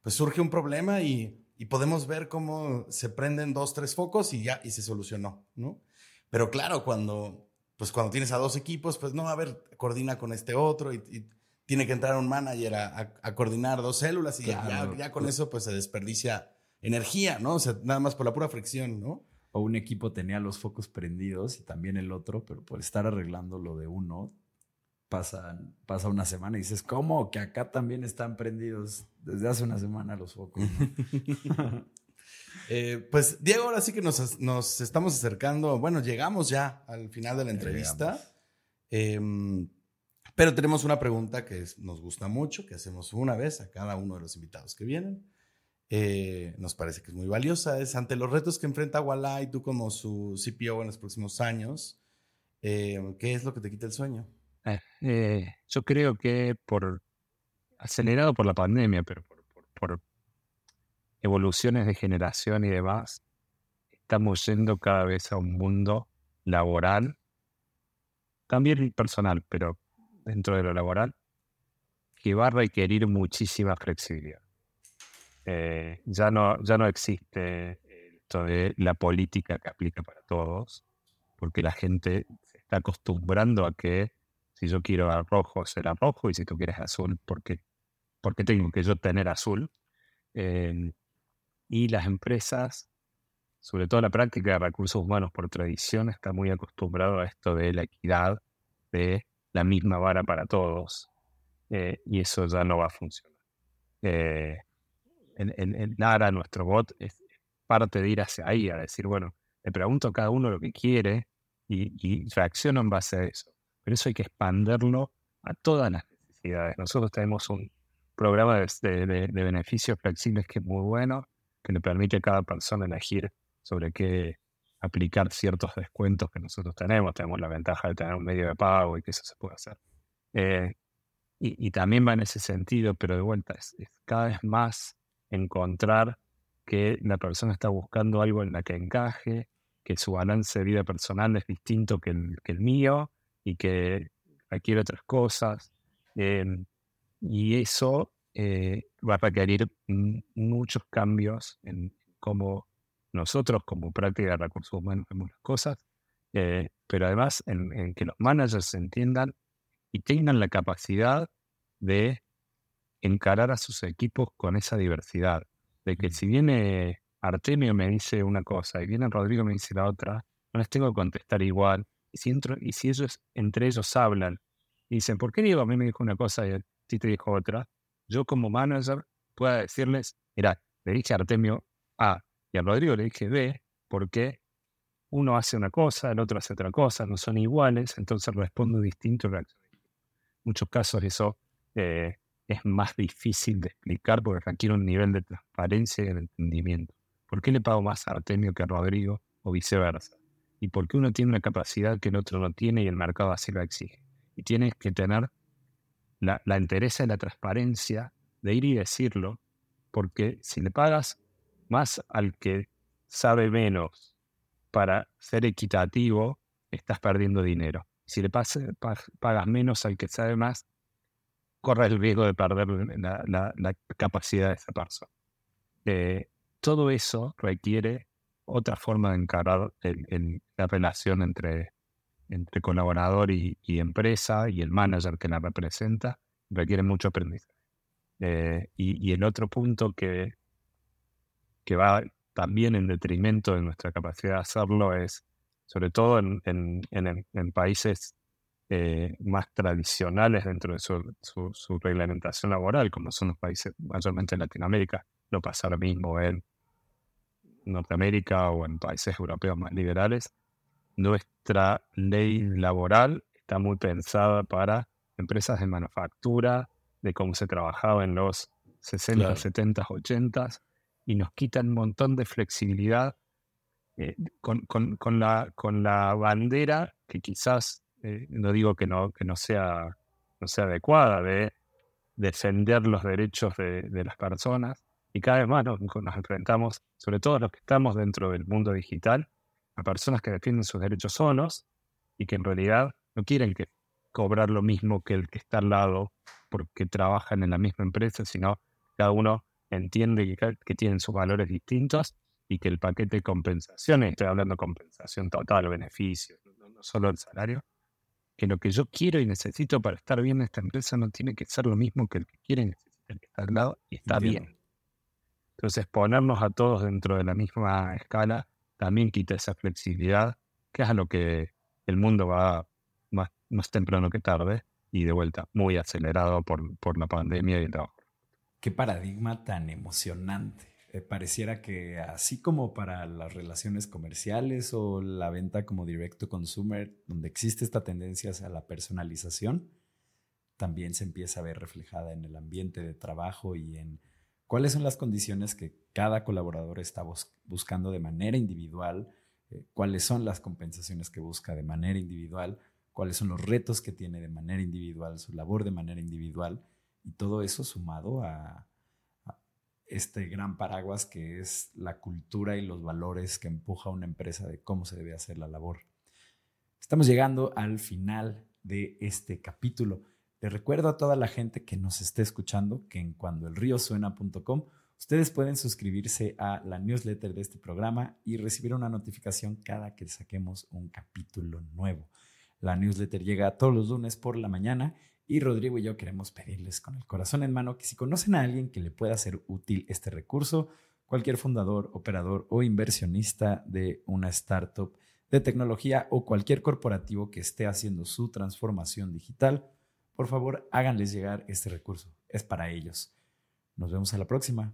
pues surge un problema y, y, podemos ver cómo se prenden dos, tres focos y ya, y se solucionó, ¿no? Pero claro, cuando, pues cuando tienes a dos equipos, pues no, a ver, coordina con este otro y tiene que entrar un manager a, coordinar dos células y ya, con eso pues se desperdicia energía, ¿no? O sea, nada más por la pura fricción, ¿no? O un equipo tenía los focos prendidos y también el otro, pero por estar arreglando lo de uno, pasa, pasa una semana y dices, ¿cómo? Que acá también están prendidos desde hace una semana los focos. Eh, pues Diego, ahora sí que nos, estamos acercando, bueno, llegamos ya al final de la entrevista, em, pero tenemos una pregunta que nos gusta mucho, que hacemos una vez a cada uno de los invitados que vienen. Eh, nos parece que es muy valiosa, es ante los retos que enfrenta Walla y tú como su CPO en los próximos años, eh, ¿qué es lo que te quita el sueño? yo creo que por acelerado por la pandemia, pero por evoluciones de generación y demás, estamos yendo cada vez a un mundo laboral, también personal, pero dentro de lo laboral, que va a requerir muchísima flexibilidad. Eh, ya, no, ya no existe esto de la política que aplica para todos, porque la gente se está acostumbrando a que si yo quiero rojo será rojo y si tú quieres azul, porque, porque tengo que yo tener azul. Eh, y las empresas, sobre todo la práctica de recursos humanos por tradición, está muy acostumbrado a esto de la equidad, de la misma vara para todos. Eh, y eso ya no va a funcionar. Eh, en, en, Lara, nuestro bot, es parte de ir hacia ahí, a decir, bueno, le pregunto a cada uno lo que quiere y, y reacciono en base a eso. Pero eso hay que expanderlo a todas las necesidades. Nosotros tenemos un programa de, de beneficios flexibles que es muy bueno, que le permite a cada persona elegir sobre qué aplicar ciertos descuentos que nosotros tenemos. Tenemos la ventaja de tener un medio de pago y que eso se puede hacer. Eh, y, también va en ese sentido, pero de vuelta, es, cada vez más encontrar que la persona está buscando algo en la que encaje, que su balance de vida personal es distinto que el, mío y que requiere otras cosas. Em, y eso eh, va a requerir muchos cambios en cómo nosotros como práctica de recursos humanos vemos las cosas, eh, pero además en, que los managers entiendan y tengan la capacidad de encarar a sus equipos con esa diversidad, de que si viene Artemio me dice una cosa y viene Rodrigo me dice la otra, no les tengo que contestar igual. Y si, y si ellos entre ellos hablan y dicen, ¿por qué Diego a mí me dijo una cosa y a ti te dijo otra? yo como manager pueda decirles, mira, le dije a Artemio A y a Rodrigo le dije B, porque uno hace una cosa, el otro hace otra cosa, no son iguales, entonces respondo distinto. En muchos casos eso eh, es más difícil de explicar porque requiere un nivel de transparencia y de entendimiento. ¿Por qué le pago más a Artemio que a Rodrigo o viceversa? Y por qué uno tiene una capacidad que el otro no tiene y el mercado así lo exige. Y tienes que tener la, la interés y la transparencia de ir y decirlo, porque si le pagas más al que sabe menos para ser equitativo, estás perdiendo dinero. Si le pagas menos al que sabe más, corre el riesgo de perder la, capacidad de esa persona. Eh, todo eso requiere otra forma de encarar la relación entre entre colaborador y, empresa y el manager que la representa, requiere mucho aprendizaje. Eh, y, el otro punto que, que va también en detrimento de nuestra capacidad de hacerlo es, sobre todo en, en, países eh, más tradicionales dentro de su, su, reglamentación laboral, como son los países mayormente en Latinoamérica, no pasa lo mismo en Norteamérica o en países europeos más liberales, nuestra ley laboral está muy pensada para empresas de manufactura, de cómo se trabajaba en los 60, 70, 80 y nos quita un montón de flexibilidad eh, con, la, con la bandera que quizás, eh, no digo que no, que no, sea, no sea adecuada, de defender los derechos de, las personas. Y cada vez más nos, enfrentamos, sobre todo los que estamos dentro del mundo digital, a personas que defienden sus derechos solos y que en realidad no quieren que cobrar lo mismo que el que está al lado porque trabajan en la misma empresa, sino cada uno entiende que, tienen sus valores distintos y que el paquete de compensaciones, estoy hablando de compensación total, beneficios, no, no solo el salario, que lo que yo quiero y necesito para estar bien en esta empresa no tiene que ser lo mismo que el que quiere y necesita el que está al lado y está bien. Entonces, ponernos a todos dentro de la misma escala también quita esa flexibilidad, que es a lo que el mundo va más, más temprano que tarde, y de vuelta, muy acelerado por, por la pandemia y el trabajo. Qué paradigma tan emocionante. Eh, pareciera que así como para las relaciones comerciales o la venta como direct to consumer, donde existe esta tendencia hacia la personalización, también se empieza a ver reflejada en el ambiente de trabajo y en cuáles son las condiciones que cada colaborador está buscando de manera individual, eh, cuáles son las compensaciones que busca de manera individual, cuáles son los retos que tiene de manera individual, su labor de manera individual, y todo eso sumado a, a este gran paraguas que es la cultura y los valores que empuja una empresa de cómo se debe hacer la labor. Estamos llegando al final de este capítulo. Les recuerdo a toda la gente que nos esté escuchando que en cuandoelriosuena.com ustedes pueden suscribirse a la newsletter de este programa y recibir una notificación cada que saquemos un capítulo nuevo. La newsletter llega todos los lunes por la mañana y Rodrigo y yo queremos pedirles con el corazón en mano que si conocen a alguien que le pueda ser útil este recurso, cualquier fundador, operador o inversionista de una startup de tecnología o cualquier corporativo que esté haciendo su transformación digital, por favor háganles llegar este recurso. Es para ellos. Nos vemos a la próxima.